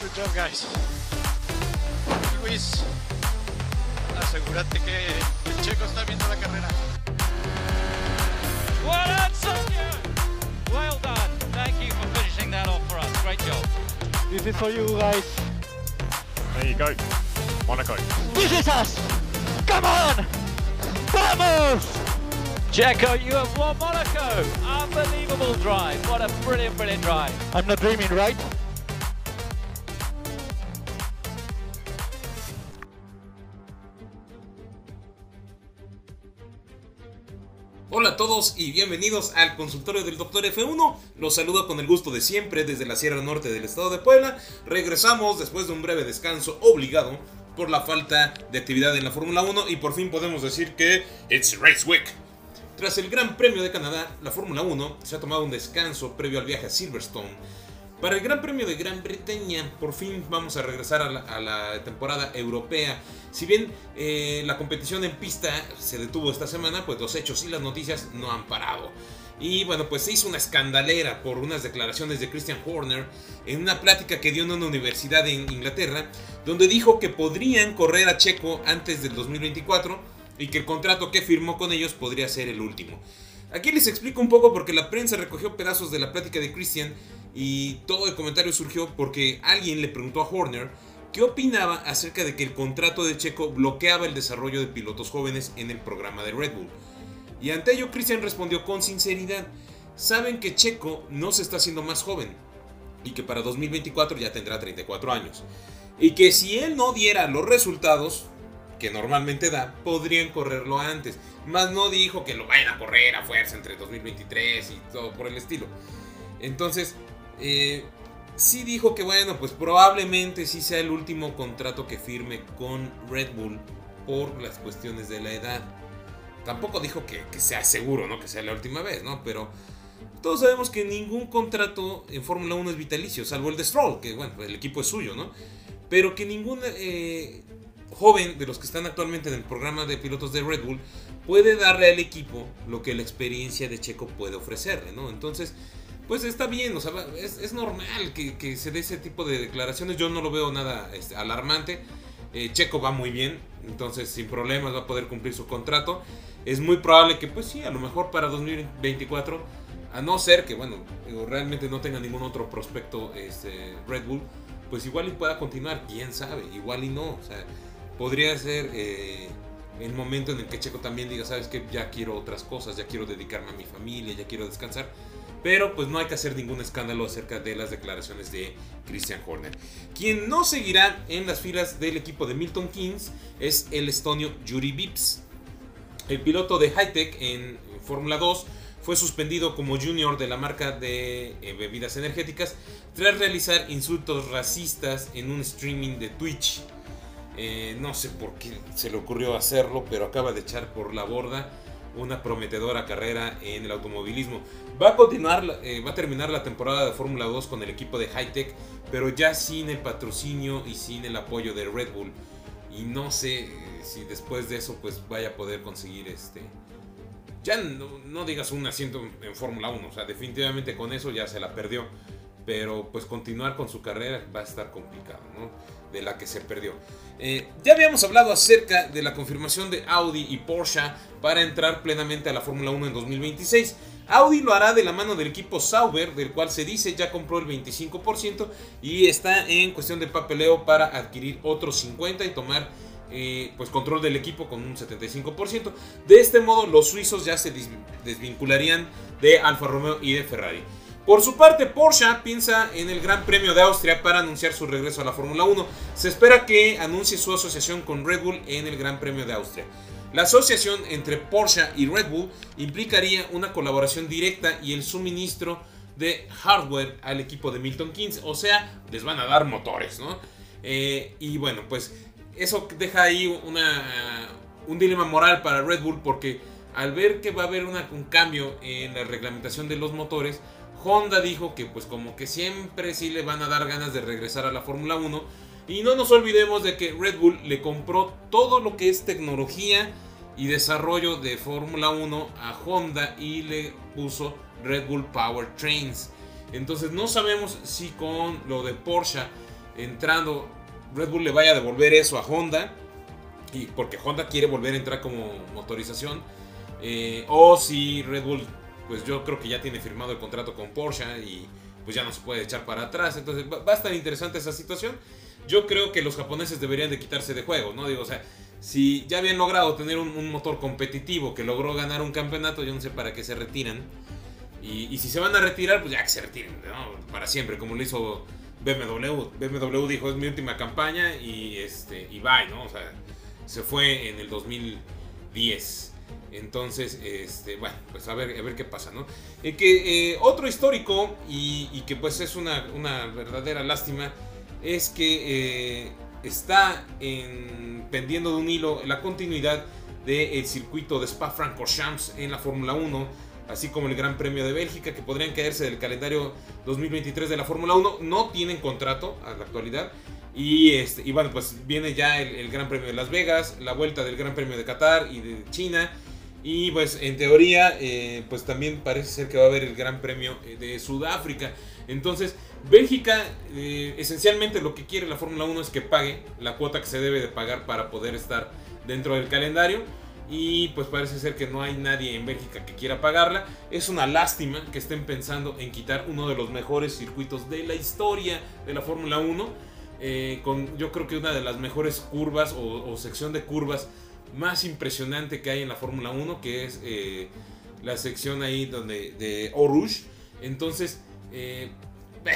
Good job, guys. Luis, asegúrate que el checo está viendo la carrera. Well done, Sergio. Well done. Thank you for finishing that off for us. Great job. This is for you guys. There you go. Monaco. This is us! Come on! Vamos! Checo, you have won Monaco. Unbelievable drive. What a brilliant, brilliant drive. I'm not dreaming, right? Hola a todos y bienvenidos al consultorio del Dr. F1. Los saludo con el gusto de siempre desde la Sierra Norte del estado de Puebla. Regresamos después de un breve descanso obligado por la falta de actividad en la Fórmula 1 y por fin podemos decir que it's Race Week. Tras el Gran Premio de Canadá, la Fórmula 1 se ha tomado un descanso previo al viaje a Silverstone. Para el Gran Premio de Gran Bretaña, por fin vamos a regresar a la, a la temporada europea. Si bien eh, la competición en pista se detuvo esta semana, pues los hechos y las noticias no han parado. Y bueno, pues se hizo una escandalera por unas declaraciones de Christian Horner en una plática que dio en una universidad en Inglaterra, donde dijo que podrían correr a Checo antes del 2024 y que el contrato que firmó con ellos podría ser el último. Aquí les explico un poco porque la prensa recogió pedazos de la plática de Christian y todo el comentario surgió porque alguien le preguntó a Horner qué opinaba acerca de que el contrato de Checo bloqueaba el desarrollo de pilotos jóvenes en el programa de Red Bull. Y ante ello Christian respondió con sinceridad, saben que Checo no se está haciendo más joven y que para 2024 ya tendrá 34 años. Y que si él no diera los resultados que normalmente da, podrían correrlo antes. Más no dijo que lo vayan a correr a fuerza entre 2023 y todo por el estilo. Entonces, eh, sí dijo que bueno, pues probablemente sí sea el último contrato que firme con Red Bull por las cuestiones de la edad. Tampoco dijo que, que sea seguro, ¿no? Que sea la última vez, ¿no? Pero todos sabemos que ningún contrato en Fórmula 1 es vitalicio, salvo el de Stroll, que bueno, el equipo es suyo, ¿no? Pero que ningún eh, joven de los que están actualmente en el programa de pilotos de Red Bull puede darle al equipo lo que la experiencia de Checo puede ofrecerle, ¿no? Entonces, pues está bien, o sea, es, es normal que, que, se dé ese tipo de declaraciones. Yo no lo veo nada este, alarmante. Eh, Checo va muy bien, entonces sin problemas va a poder cumplir su contrato. Es muy probable que, pues sí, a lo mejor para 2024, a no ser que, bueno, realmente no tenga ningún otro prospecto este, Red Bull, pues igual y pueda continuar, quién sabe, igual y no. O sea, podría ser eh, el momento en el que Checo también diga, sabes que ya quiero otras cosas, ya quiero dedicarme a mi familia, ya quiero descansar. Pero pues no hay que hacer ningún escándalo acerca de las declaraciones de Christian Horner. Quien no seguirá en las filas del equipo de Milton Keynes es el estonio Yuri Vips. El piloto de Hightech en Fórmula 2 fue suspendido como junior de la marca de eh, bebidas energéticas tras realizar insultos racistas en un streaming de Twitch. Eh, no sé por qué se le ocurrió hacerlo, pero acaba de echar por la borda una prometedora carrera en el automovilismo. Va a continuar, eh, va a terminar la temporada de Fórmula 2 con el equipo de Hightech, pero ya sin el patrocinio y sin el apoyo de Red Bull. Y no sé eh, si después de eso pues vaya a poder conseguir este... Ya no, no digas un asiento en Fórmula 1, o sea, definitivamente con eso ya se la perdió. Pero pues continuar con su carrera va a estar complicado, ¿no? De la que se perdió. Eh, ya habíamos hablado acerca de la confirmación de Audi y Porsche para entrar plenamente a la Fórmula 1 en 2026. Audi lo hará de la mano del equipo Sauber, del cual se dice ya compró el 25% y está en cuestión de papeleo para adquirir otros 50 y tomar eh, pues control del equipo con un 75%. De este modo los suizos ya se desvincularían de Alfa Romeo y de Ferrari. Por su parte, Porsche piensa en el Gran Premio de Austria para anunciar su regreso a la Fórmula 1. Se espera que anuncie su asociación con Red Bull en el Gran Premio de Austria. La asociación entre Porsche y Red Bull implicaría una colaboración directa y el suministro de hardware al equipo de Milton Keynes, o sea, les van a dar motores, ¿no? Eh, y bueno, pues eso deja ahí un dilema moral para Red Bull porque al ver que va a haber un cambio en la reglamentación de los motores, Honda dijo que pues como que siempre sí le van a dar ganas de regresar a la Fórmula 1. Y no nos olvidemos de que Red Bull le compró todo lo que es tecnología y desarrollo de Fórmula 1 a Honda y le puso Red Bull Power Trains. Entonces no sabemos si con lo de Porsche entrando Red Bull le vaya a devolver eso a Honda. Y porque Honda quiere volver a entrar como motorización. eh, o si Red Bull, pues yo creo que ya tiene firmado el contrato con Porsche y pues ya no se puede echar para atrás. Entonces va, a estar interesante esa situación. Yo creo que los japoneses deberían de quitarse de juego, ¿no? Digo, o sea, si ya habían logrado tener un, motor competitivo que logró ganar un campeonato, yo no sé para qué se retiran. Y, si se van a retirar, pues ya que se retiren. Para siempre, como lo hizo BMW. BMW dijo, es mi última campaña y, este, y bye, ¿no? O sea, se fue en el 2010. Entonces, este, bueno, pues a ver, a ver qué pasa, ¿no? Eh, que eh, otro histórico y, que pues es una, una verdadera lástima es que eh, está en, pendiendo de un hilo la continuidad del circuito de Spa-Francorchamps en la Fórmula 1, así como el Gran Premio de Bélgica, que podrían caerse del calendario 2023 de la Fórmula 1. No tienen contrato a la actualidad. Y, este, y bueno, pues viene ya el, Gran Premio de Las Vegas, la vuelta del Gran Premio de Qatar y de China. Y pues en teoría, eh, pues también parece ser que va a haber el Gran Premio eh, de Sudáfrica. Entonces, Bélgica, eh, esencialmente lo que quiere la Fórmula 1 es que pague la cuota que se debe de pagar para poder estar dentro del calendario. Y pues parece ser que no hay nadie en Bélgica que quiera pagarla. Es una lástima que estén pensando en quitar uno de los mejores circuitos de la historia de la Fórmula 1. Eh, con yo creo que una de las mejores curvas o, sección de curvas más impresionante que hay en la Fórmula 1, que es eh, la sección ahí donde de Rouge. Entonces, eh,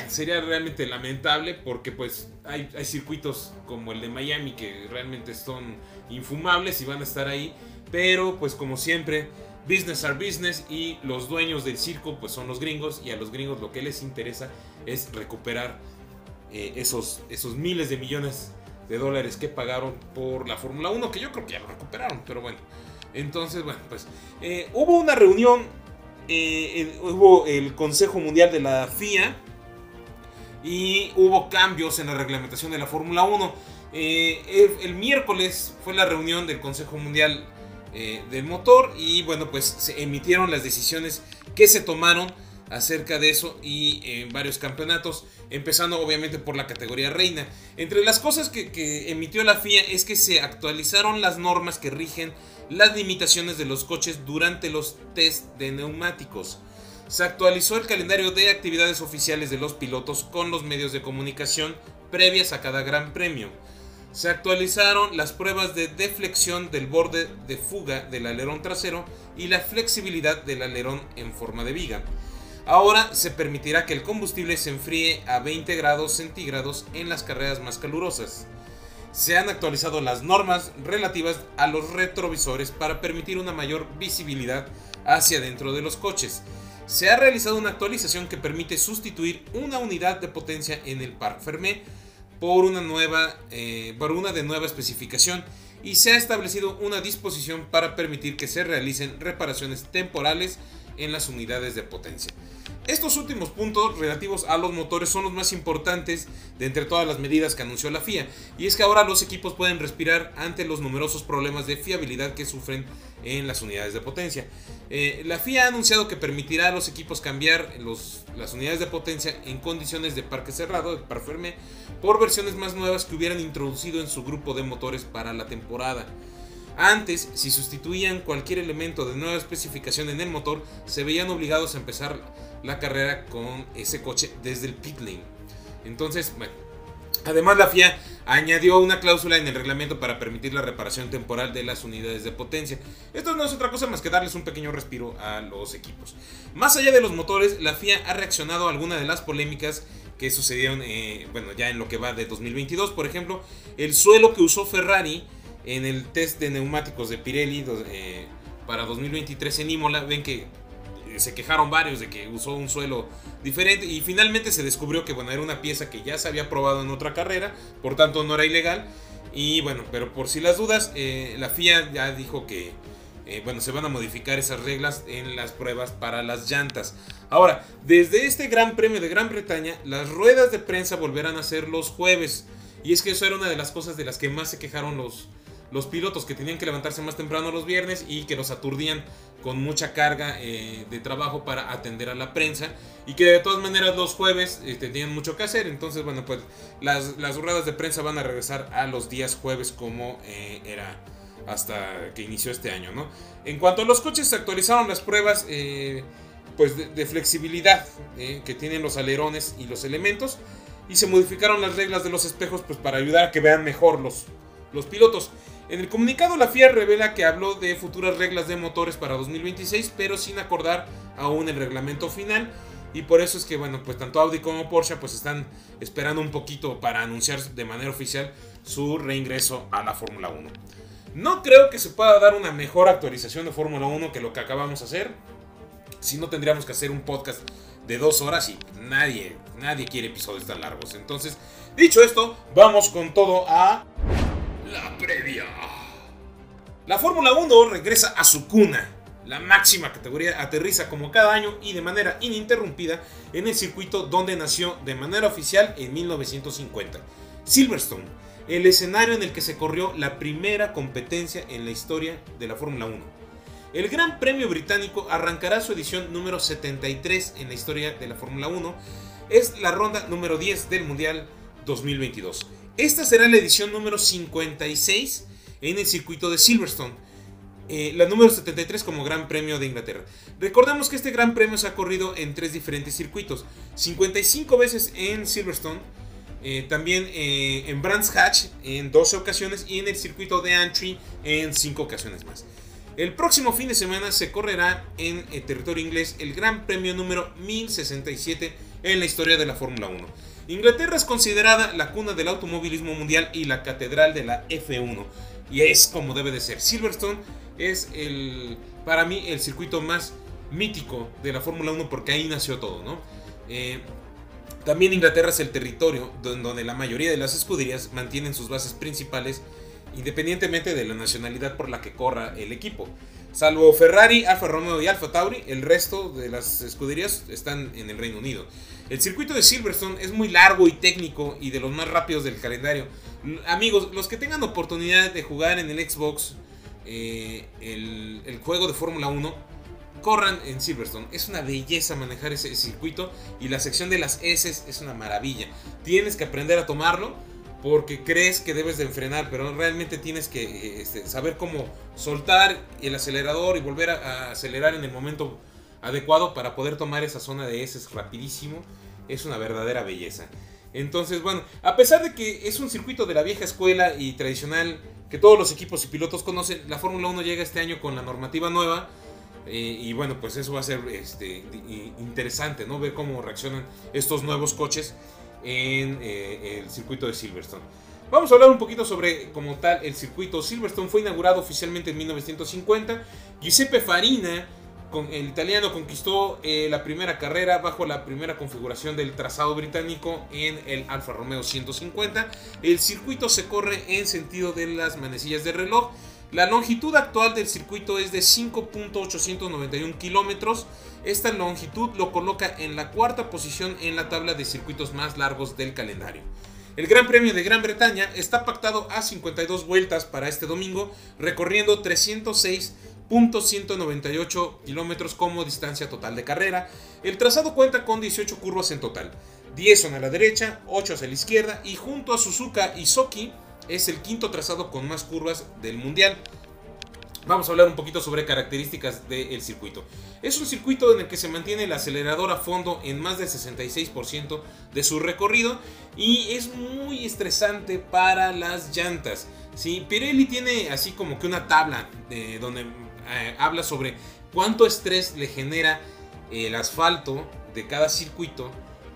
sería realmente lamentable porque pues hay, hay circuitos como el de Miami que realmente son infumables y van a estar ahí. Pero pues como siempre, business are business y los dueños del circo pues son los gringos y a los gringos lo que les interesa es recuperar eh, esos, esos miles de millones de dólares que pagaron por la Fórmula 1, que yo creo que ya lo recuperaron, pero bueno. Entonces, bueno, pues eh, hubo una reunión, eh, hubo el Consejo Mundial de la FIA y hubo cambios en la reglamentación de la Fórmula 1. Eh, el, el miércoles fue la reunión del Consejo Mundial del Motor y bueno, pues se emitieron las decisiones que se tomaron acerca de eso y en varios campeonatos, empezando obviamente por la categoría reina. Entre las cosas que, que emitió la FIA es que se actualizaron las normas que rigen las limitaciones de los coches durante los test de neumáticos. Se actualizó el calendario de actividades oficiales de los pilotos con los medios de comunicación previas a cada gran premio. Se actualizaron las pruebas de deflexión del borde de fuga del alerón trasero y la flexibilidad del alerón en forma de viga. Ahora se permitirá que el combustible se enfríe a 20 grados centígrados en las carreras más calurosas. Se han actualizado las normas relativas a los retrovisores para permitir una mayor visibilidad hacia dentro de los coches. Se ha realizado una actualización que permite sustituir una unidad de potencia en el Parc Fermé por una, nueva, eh, por una de nueva especificación y se ha establecido una disposición para permitir que se realicen reparaciones temporales en las unidades de potencia. Estos últimos puntos relativos a los motores son los más importantes de entre todas las medidas que anunció la FIA, y es que ahora los equipos pueden respirar ante los numerosos problemas de fiabilidad que sufren en las unidades de potencia. Eh, la FIA ha anunciado que permitirá a los equipos cambiar las unidades de potencia en condiciones de parque cerrado, de par fermé, por versiones más nuevas que hubieran introducido en su grupo de motores para la temporada. Antes, si sustituían cualquier elemento de nueva especificación en el motor, se veían obligados a empezar la carrera con ese coche desde el pit lane. Entonces, bueno, además la FIA añadió una cláusula en el reglamento para permitir la reparación temporal de las unidades de potencia. Esto no es otra cosa más que darles un pequeño respiro a los equipos. Más allá de los motores, la FIA ha reaccionado a algunas de las polémicas que sucedieron, eh, bueno, ya en lo que va de 2022. Por ejemplo, el suelo que usó Ferrari en el test de neumáticos de Pirelli eh, para 2023 en Imola. Ven que eh, se quejaron varios de que usó un suelo diferente y finalmente se descubrió que bueno, era una pieza que ya se había probado en otra carrera, por tanto no era ilegal. Y bueno, pero por si las dudas, eh, la FIA ya dijo que bueno, se van a modificar esas reglas en las pruebas para las llantas. Ahora, desde este Gran Premio de Gran Bretaña, las ruedas de prensa volverán a ser los jueves. Y es que eso era una de las cosas de las que más se quejaron los, los pilotos que tenían que levantarse más temprano los viernes y que los aturdían con mucha carga eh, de trabajo para atender a la prensa y que de todas maneras los jueves eh, tenían mucho que hacer. Entonces, bueno, pues las, las ruedas de prensa van a regresar a los días jueves como eh, era hasta que inició este año, ¿no? En cuanto a los coches, se actualizaron las pruebas pues de, de flexibilidad que tienen los alerones y los elementos y se modificaron las reglas de los espejos pues para ayudar a que vean mejor los, los pilotos. En el comunicado la FIA revela que habló de futuras reglas de motores para 2026, pero sin acordar aún el reglamento final. Y por eso es que, bueno, pues tanto Audi como Porsche pues están esperando un poquito para anunciar de manera oficial su reingreso a la Fórmula 1. No creo que se pueda dar una mejor actualización de Fórmula 1 que lo que acabamos de hacer. Si no tendríamos que hacer un podcast de dos horas y nadie, nadie quiere episodios tan largos. Entonces, dicho esto, vamos con todo a la previa. La Fórmula 1 regresa a su cuna. La máxima categoría aterriza como cada año y de manera ininterrumpida en el circuito donde nació de manera oficial en 1950. Silverstone, el escenario en el que se corrió la primera competencia en la historia de la Fórmula 1. El Gran Premio Británico arrancará su edición número 73 en la historia de la Fórmula 1. Es la ronda número 10 del Mundial 2022. Esta será la edición número 56 en el circuito de Silverstone. Eh, la número 73 como Gran Premio de Inglaterra. Recordamos que este Gran Premio se ha corrido en tres diferentes circuitos. 55 veces en Silverstone, eh, también eh, en Brands Hatch en 12 ocasiones y en el circuito de Antrim en 5 ocasiones más. El próximo fin de semana se correrá en el territorio inglés el Gran Premio número 1067 en la historia de la Fórmula 1. Inglaterra es considerada la cuna del automovilismo mundial y la catedral de la F1. Y es como debe de ser. Silverstone es el, para mí el circuito más mítico de la Fórmula 1 porque ahí nació todo, ¿no? Eh, también Inglaterra es el territorio donde la mayoría de las escuderías mantienen sus bases principales independientemente de la nacionalidad por la que corra el equipo. Salvo Ferrari, Alfa Romeo y Alfa Tauri, el resto de las escuderías están en el Reino Unido. El circuito de Silverstone es muy largo y técnico y de los más rápidos del calendario. Amigos, los que tengan oportunidad de jugar en el Xbox eh, el, juego de Fórmula 1, corran en Silverstone. Es una belleza manejar ese circuito y la sección de las S es una maravilla. Tienes que aprender a tomarlo porque crees que debes de frenar, pero realmente tienes que este, saber cómo soltar el acelerador y volver a, acelerar en el momento adecuado para poder tomar esa zona de S rapidísimo. Es una verdadera belleza. Entonces, bueno, a pesar de que es un circuito de la vieja escuela y tradicional que todos los equipos y pilotos conocen, la Fórmula 1 llega este año con la normativa nueva. Eh, y bueno, pues eso va a ser este, interesante, ¿no? Ver cómo reaccionan estos nuevos coches en eh, el circuito de Silverstone. Vamos a hablar un poquito sobre como tal el circuito. Silverstone fue inaugurado oficialmente en 1950. Giuseppe Farina, con, el italiano, conquistó eh, la primera carrera bajo la primera configuración del trazado británico en el Alfa Romeo 150. El circuito se corre en sentido de las manecillas de reloj. La longitud actual del circuito es de 5.891 kilómetros. Esta longitud lo coloca en la cuarta posición en la tabla de circuitos más largos del calendario. El Gran Premio de Gran Bretaña está pactado a 52 vueltas para este domingo, recorriendo 306.198 kilómetros como distancia total de carrera. El trazado cuenta con 18 curvas en total. 10 son a la derecha, 8 hacia la izquierda y junto a Suzuka y Soki es el quinto trazado con más curvas del mundial. Vamos a hablar un poquito sobre características del circuito. Es un circuito en el que se mantiene el acelerador a fondo en más del 66% de su recorrido y es muy estresante para las llantas. ¿sí? Pirelli tiene así como que una tabla de, donde eh, habla sobre cuánto estrés le genera el asfalto de cada circuito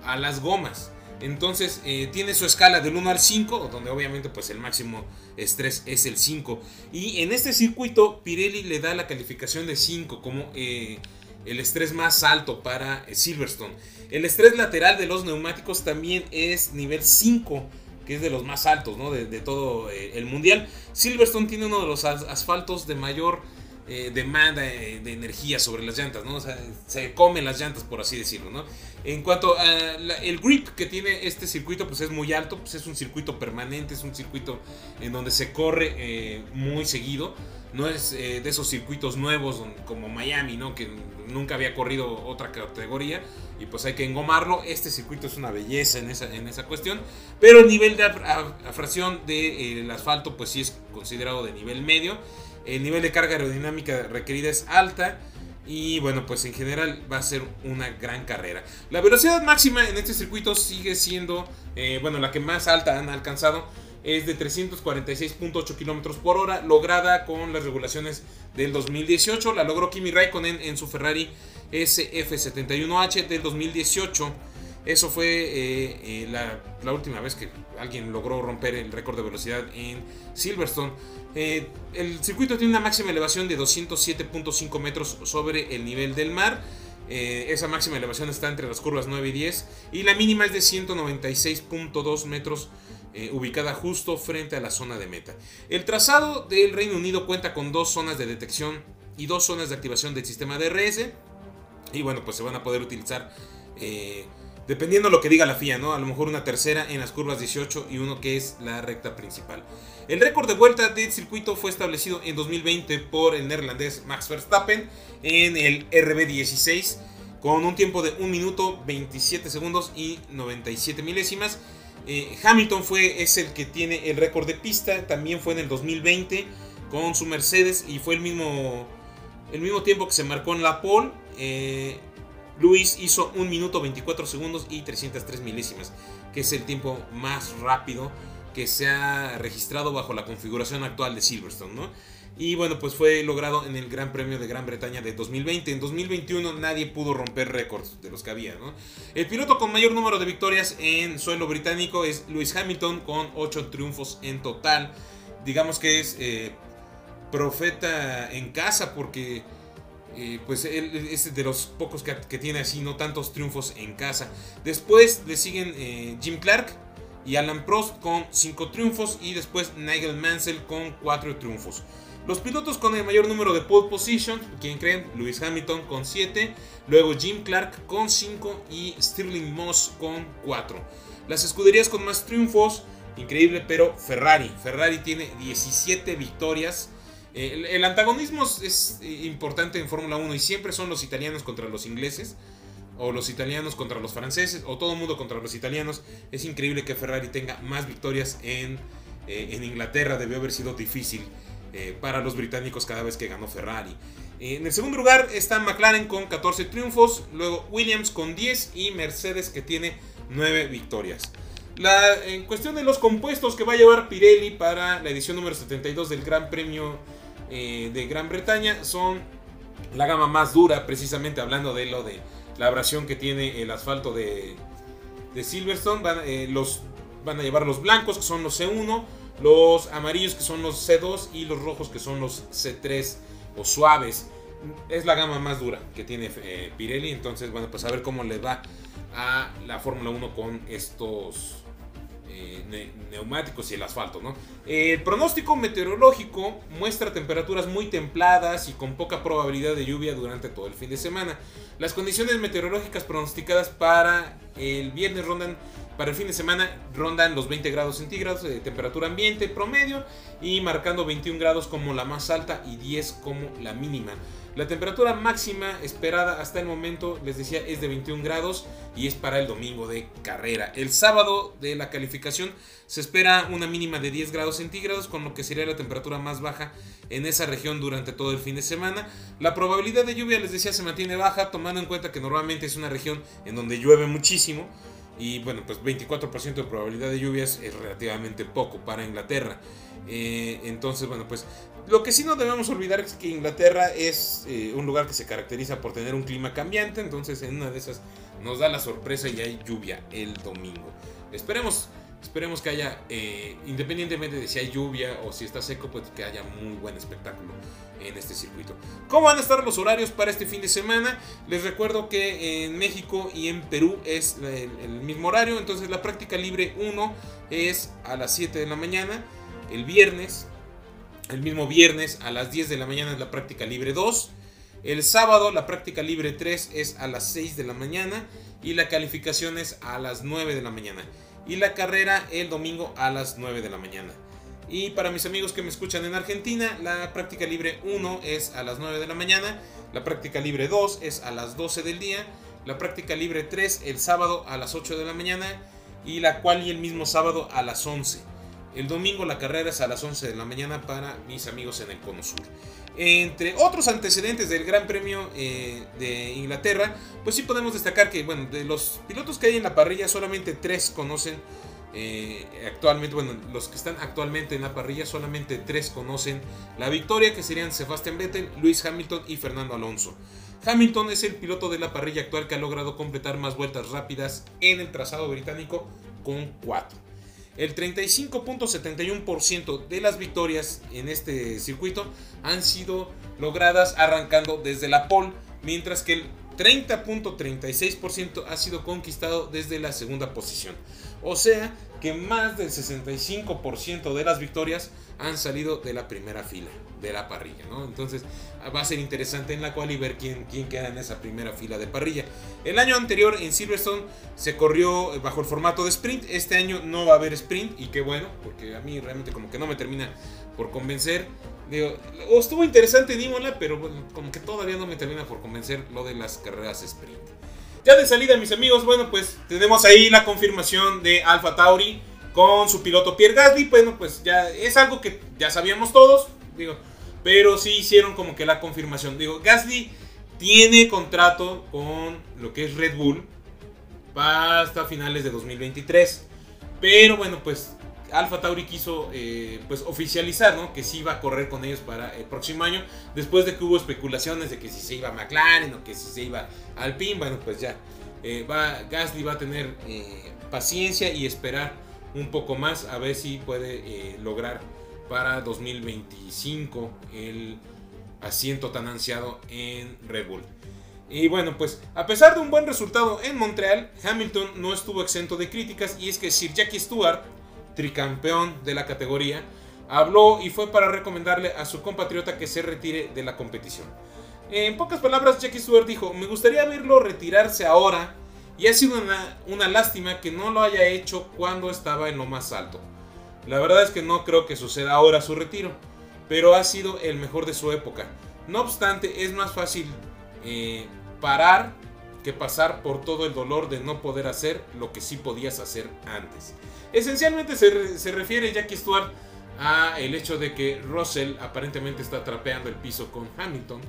a las gomas. Entonces eh, tiene su escala del 1 al 5, donde obviamente pues el máximo estrés es el 5. Y en este circuito Pirelli le da la calificación de 5 como eh, el estrés más alto para eh, Silverstone. El estrés lateral de los neumáticos también es nivel 5, que es de los más altos de, todo el mundial. Silverstone tiene uno de los asfaltos de mayor eh, demanda eh, de energía sobre las llantas, ¿no? O sea, se comen las llantas, por así decirlo, ¿no? En cuanto al grip que tiene este circuito, pues es muy alto, pues es un circuito permanente, es un circuito en donde se corre eh, muy seguido. No es de esos circuitos nuevos como Miami, ¿no? Que nunca había corrido otra categoría y pues hay que engomarlo. Este circuito es una belleza en esa, en esa cuestión, pero el nivel de afracción del asfalto pues sí es considerado de nivel medio. El nivel de carga aerodinámica requerida es alta. Y bueno, pues en general va a ser una gran carrera. La velocidad máxima en este circuito sigue siendo, eh, bueno, la que más alta han alcanzado es de 346.8 km por hora, lograda con las regulaciones del 2018. La logró Kimi Raikkonen en su Ferrari SF71H del 2018. Eso fue eh, eh, la, última vez que alguien logró romper el récord de velocidad en Silverstone. Eh, el circuito tiene una máxima elevación de 207.5 metros sobre el nivel del mar. esa máxima elevación está entre las curvas 9 y 10. Y la mínima es de 196.2 metros. ubicada justo frente a la zona de meta. El trazado del Reino Unido cuenta con dos zonas de detección y dos zonas de activación del sistema DRS. Y bueno, pues se van a poder utilizar Dependiendo de lo que diga la FIA, ¿no? A lo mejor una tercera en las curvas 18 y uno que es la recta principal. El récord de vuelta del circuito fue establecido en 2020 por el neerlandés Max Verstappen en el RB16 con un tiempo de 1 minuto 27 segundos y 97 milésimas. Eh, Hamilton fue, es el que tiene el récord de pista, también fue en el 2020 con su Mercedes y fue el mismo, el mismo tiempo que se marcó en la pole. Eh, Luis hizo 1 minuto 24 segundos y 303 milésimas, que es el tiempo más rápido que se ha registrado bajo la configuración actual de Silverstone, ¿no? Y bueno, pues fue logrado en el Gran Premio de Gran Bretaña de 2020. En 2021 nadie pudo romper récords de los que había. El piloto con mayor número de victorias en suelo británico es Lewis Hamilton con 8 triunfos en total. Digamos que es eh, profeta en casa porque pues él es de los pocos que, tiene así no tantos triunfos en casa. Después le siguen eh, Jim Clark y Alan Prost con 5 triunfos y después Nigel Mansell con 4 triunfos. Los pilotos con el mayor número de pole position, ¿quién creen? Lewis Hamilton con 7, luego Jim Clark con 5 y Stirling Moss con 4. Las escuderías con más triunfos, increíble, pero Ferrari. Ferrari tiene 17 victorias el, antagonismo es importante en Fórmula 1 y siempre son los italianos contra los ingleses, o los italianos contra los franceses, o todo el mundo contra los italianos. Es increíble que Ferrari tenga más victorias en, eh, en Inglaterra, debió haber sido difícil eh, para los británicos cada vez que ganó Ferrari. En el segundo lugar está McLaren con 14 triunfos, luego Williams con 10 y Mercedes que tiene 9 victorias. La, en cuestión de los compuestos que va a llevar Pirelli para la edición número 72 del Gran Premio eh, de Gran Bretaña son la gama más dura, precisamente hablando de lo de la abrasión que tiene el asfalto de, de Silverstone. Van, eh, los, van a llevar los blancos, que son los C1, los amarillos, que son los C2, y los rojos, que son los C3 o suaves. Es la gama más dura que tiene eh, Pirelli. Entonces, bueno, pues a ver cómo le va a la Fórmula 1 con estos eh, neumáticos y el asfalto. ¿no? El pronóstico meteorológico muestra temperaturas muy templadas y con poca probabilidad de lluvia durante todo el fin de semana. Las condiciones meteorológicas pronosticadas para el viernes rondan para el fin de semana rondan los 20 grados centígrados de temperatura ambiente promedio y marcando 21 grados como la más alta y 10 como la mínima. La temperatura máxima esperada hasta el momento, les decía, es de 21 grados y es para el domingo de carrera. El sábado de la calificación se espera una mínima de 10 grados centígrados, con lo que sería la temperatura más baja en esa región durante todo el fin de semana. La probabilidad de lluvia, les decía, se mantiene baja, tomando en cuenta que normalmente es una región en donde llueve muchísimo. Y bueno, pues 24% de probabilidad de lluvias es relativamente poco para Inglaterra. Eh, entonces, bueno, pues lo que sí no debemos olvidar es que Inglaterra es eh, un lugar que se caracteriza por tener un clima cambiante, entonces en una de esas nos da la sorpresa y hay lluvia el domingo. Esperemos, esperemos que haya, eh, independientemente de si hay lluvia o si está seco, pues que haya muy buen espectáculo en este circuito. ¿Cómo van a estar los horarios para este fin de semana? Les recuerdo que en México y en Perú es el, el mismo horario, entonces la práctica libre 1 es a las 7 de la mañana el viernes El mismo viernes a las 10 de la mañana es la práctica libre 2. El sábado la práctica libre 3 es a las 6 de la mañana y la calificación es a las 9 de la mañana. Y la carrera el domingo a las 9 de la mañana. Y para mis amigos que me escuchan en Argentina, la práctica libre 1 es a las 9 de la mañana, la práctica libre 2 es a las 12 del día, la práctica libre 3 el sábado a las 8 de la mañana y la cual y el mismo sábado a las 11. El domingo la carrera es a las 11 de la mañana para mis amigos en el Cono Sur. Entre otros antecedentes del Gran Premio eh, de Inglaterra, pues sí podemos destacar que, bueno, de los pilotos que hay en la parrilla, solamente tres conocen eh, actualmente, bueno, los que están actualmente en la parrilla, solamente tres conocen la victoria, que serían Sebastian Vettel, Luis Hamilton y Fernando Alonso. Hamilton es el piloto de la parrilla actual que ha logrado completar más vueltas rápidas en el trazado británico con 4. El 35.71% de las victorias en este circuito han sido logradas arrancando desde la pole, mientras que el 30.36% ha sido conquistado desde la segunda posición. O sea que más del 65% de las victorias han salido de la primera fila de la parrilla, ¿no? Entonces va a ser interesante en la cual y ver quién, quién queda en esa primera fila de parrilla. El año anterior en Silverstone se corrió bajo el formato de sprint, este año no va a haber sprint y qué bueno, porque a mí realmente como que no me termina por convencer. Digo, estuvo interesante en Imola, pero como que todavía no me termina por convencer lo de las carreras sprint. Ya de salida, mis amigos, bueno, pues tenemos ahí la confirmación de Alfa Tauri con su piloto Pierre Gasly. Bueno, pues ya es algo que ya sabíamos todos, digo, pero sí hicieron como que la confirmación. Digo, Gasly tiene contrato con lo que es Red Bull hasta finales de 2023. Pero bueno, pues Alfa Tauri quiso eh, pues oficializar ¿no? que sí iba a correr con ellos para el próximo año. Después de que hubo especulaciones de que si se iba a McLaren o que si se iba Alpine, bueno, pues ya eh, va, Gasly va a tener eh, paciencia y esperar un poco más a ver si puede lograr para 2025 el asiento tan ansiado en Red Bull. Y bueno, pues a pesar de un buen resultado en Montreal, Hamilton no estuvo exento de críticas y es que Sir Jackie Stewart tricampeón de la categoría, habló y fue para recomendarle a su compatriota que se retire de la competición. En pocas palabras, Jackie Stewart dijo, me gustaría verlo retirarse ahora y ha sido una, lástima que no lo haya hecho cuando estaba en lo más alto. La verdad es que no creo que suceda ahora su retiro, pero ha sido el mejor de su época. No obstante, es más fácil eh, parar que pasar por todo el dolor de no poder hacer lo que sí podías hacer antes. Esencialmente se, refiere Jackie Stewart a el hecho de que Russell aparentemente está trapeando el piso con Hamilton.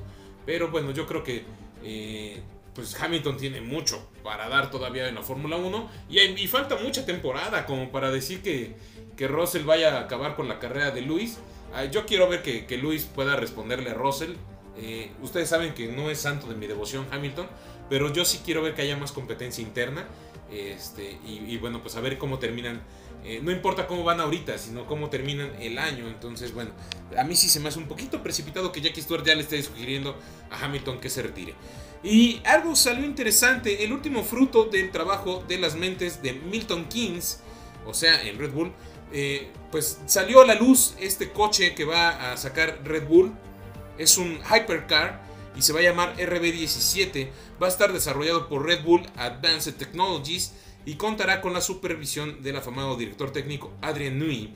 Pero bueno, yo creo que eh, pues Hamilton tiene mucho para dar todavía en la Fórmula 1. Y, falta mucha temporada como para decir que, que, Russell vaya a acabar con la carrera de Luis. Ah, yo quiero ver que, que Luis pueda responderle a Russell. Eh, ustedes saben que no es santo de mi devoción Hamilton. Pero yo sí quiero ver que haya más competencia interna. Este, y, bueno, pues a ver cómo terminan. Eh, no importa cómo van ahorita, sino cómo terminan el año. Entonces, bueno, a mí sí se me hace un poquito precipitado que Jackie Stewart ya le esté sugiriendo a Hamilton que se retire. Y algo salió interesante, el último fruto del trabajo de las mentes de Milton Keynes, o sea, en Red Bull, eh, pues salió a la luz este coche que va a sacar Red Bull. Es un hypercar y se va a llamar RB17. Va a estar desarrollado por Red Bull Advanced Technologies y contará con la supervisión del afamado director técnico Adrian Newey,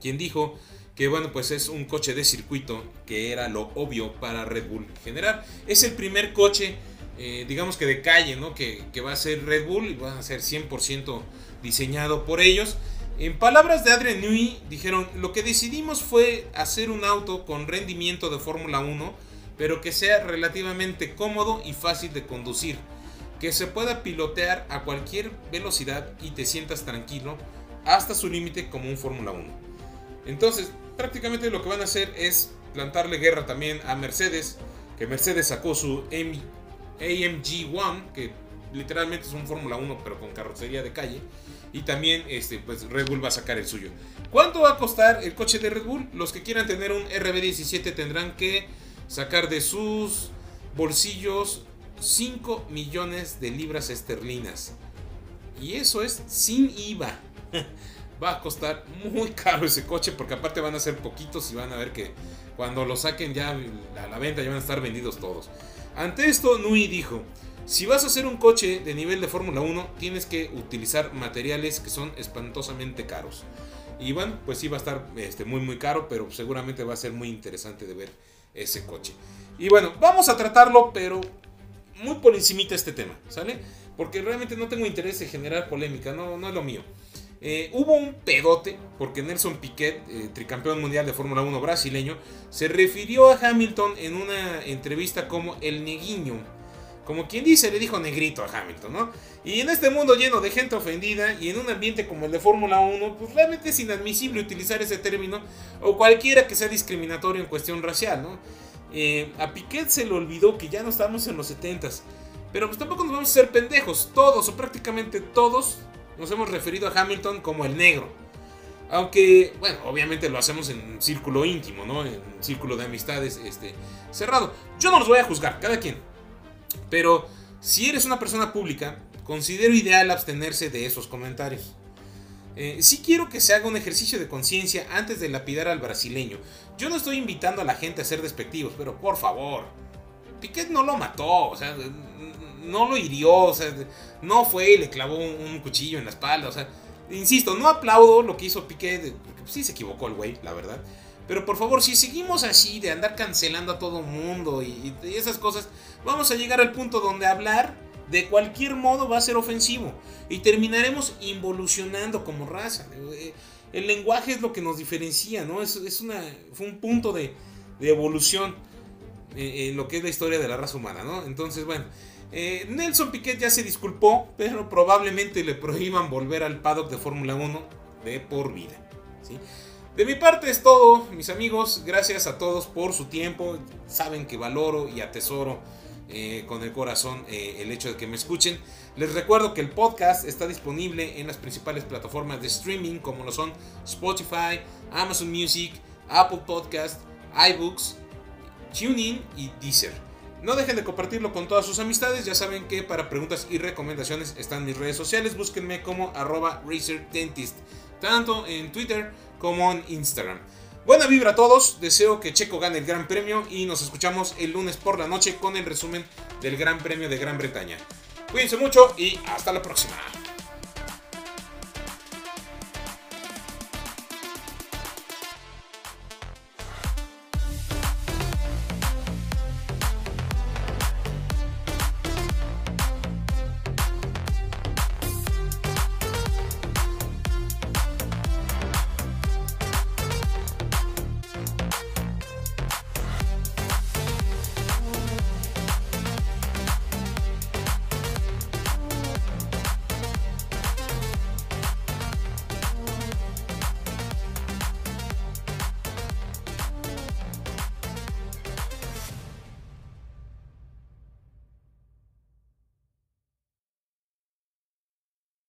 quien dijo que bueno, pues es un coche de circuito que era lo obvio para Red Bull generar. Es el primer coche, eh, digamos que de calle, ¿no? Que, que, va a ser Red Bull y va a ser 100% diseñado por ellos. En palabras de Adrian Newey, dijeron, lo que decidimos fue hacer un auto con rendimiento de Fórmula 1 pero que sea relativamente cómodo y fácil de conducir, que se pueda pilotear a cualquier velocidad y te sientas tranquilo hasta su límite como un Fórmula 1. Entonces, prácticamente lo que van a hacer es plantarle guerra también a Mercedes, que Mercedes sacó su AMG One, que literalmente es un Fórmula 1 pero con carrocería de calle. Y también este, pues Red Bull va a sacar el suyo. ¿Cuánto va a costar el coche de Red Bull? Los que quieran tener un RB17 tendrán que sacar de sus bolsillos 5 millones de libras esterlinas. Y eso es sin IVA. va a costar muy caro ese coche porque aparte van a ser poquitos y van a ver que cuando lo saquen ya a la venta ya van a estar vendidos todos. Ante esto, Nui dijo, si vas a hacer un coche de nivel de Fórmula 1, tienes que utilizar materiales que son espantosamente caros. Y bueno, pues sí va a estar este, muy muy caro, pero seguramente va a ser muy interesante de ver ese coche. Y bueno, vamos a tratarlo, pero muy por encimita este tema, ¿sale? Porque realmente no tengo interés en generar polémica, no, no es lo mío. Eh, hubo un pedote porque Nelson Piquet, eh, tricampeón mundial de Fórmula 1 brasileño, se refirió a Hamilton en una entrevista como el neguiño. Como quien dice, le dijo negrito a Hamilton, ¿no? Y en este mundo lleno de gente ofendida y en un ambiente como el de Fórmula 1, pues realmente es inadmisible utilizar ese término o cualquiera que sea discriminatorio en cuestión racial, ¿no? Eh, a Piquet se le olvidó que ya no estamos en los 70s. Pero pues tampoco nos vamos a ser pendejos. Todos o prácticamente todos nos hemos referido a Hamilton como el negro. Aunque, bueno, obviamente lo hacemos en un círculo íntimo, ¿no? En un círculo de amistades este, cerrado. Yo no los voy a juzgar, cada quien. Pero si eres una persona pública, considero ideal abstenerse de esos comentarios. Eh, sí quiero que se haga un ejercicio de conciencia antes de lapidar al brasileño. Yo no estoy invitando a la gente a ser despectivos, pero por favor. Piquet no lo mató, o sea, no lo hirió, o sea, no fue y le clavó un, cuchillo en la espalda, o sea, insisto, no aplaudo lo que hizo Piquet, porque sí se equivocó el güey, la verdad. Pero por favor, si seguimos así de andar cancelando a todo mundo y esas cosas, vamos a llegar al punto donde hablar de cualquier modo va a ser ofensivo y terminaremos involucionando como raza. El lenguaje es lo que nos diferencia, ¿no? Es, un punto de, evolución en lo que es la historia de la raza humana, ¿no? Entonces, bueno, eh, Nelson Piquet ya se disculpó, pero probablemente le prohíban volver al paddock de Fórmula 1 de por vida. De mi parte es todo, mis amigos. Gracias a todos por su tiempo. Saben que valoro y atesoro eh, con el corazón eh, el hecho de que me escuchen. Les recuerdo que el podcast está disponible en las principales plataformas de streaming como lo son Spotify, Amazon Music, Apple Podcast, iBooks, TuneIn y Deezer. No dejen de compartirlo con todas sus amistades. Ya saben que para preguntas y recomendaciones están mis redes sociales. Búsquenme como arroba tanto en Twitter como en Instagram. Buena vibra a todos, deseo que Checo gane el Gran Premio y nos escuchamos el lunes por la noche con el resumen del Gran Premio de Gran Bretaña. Cuídense mucho y hasta la próxima.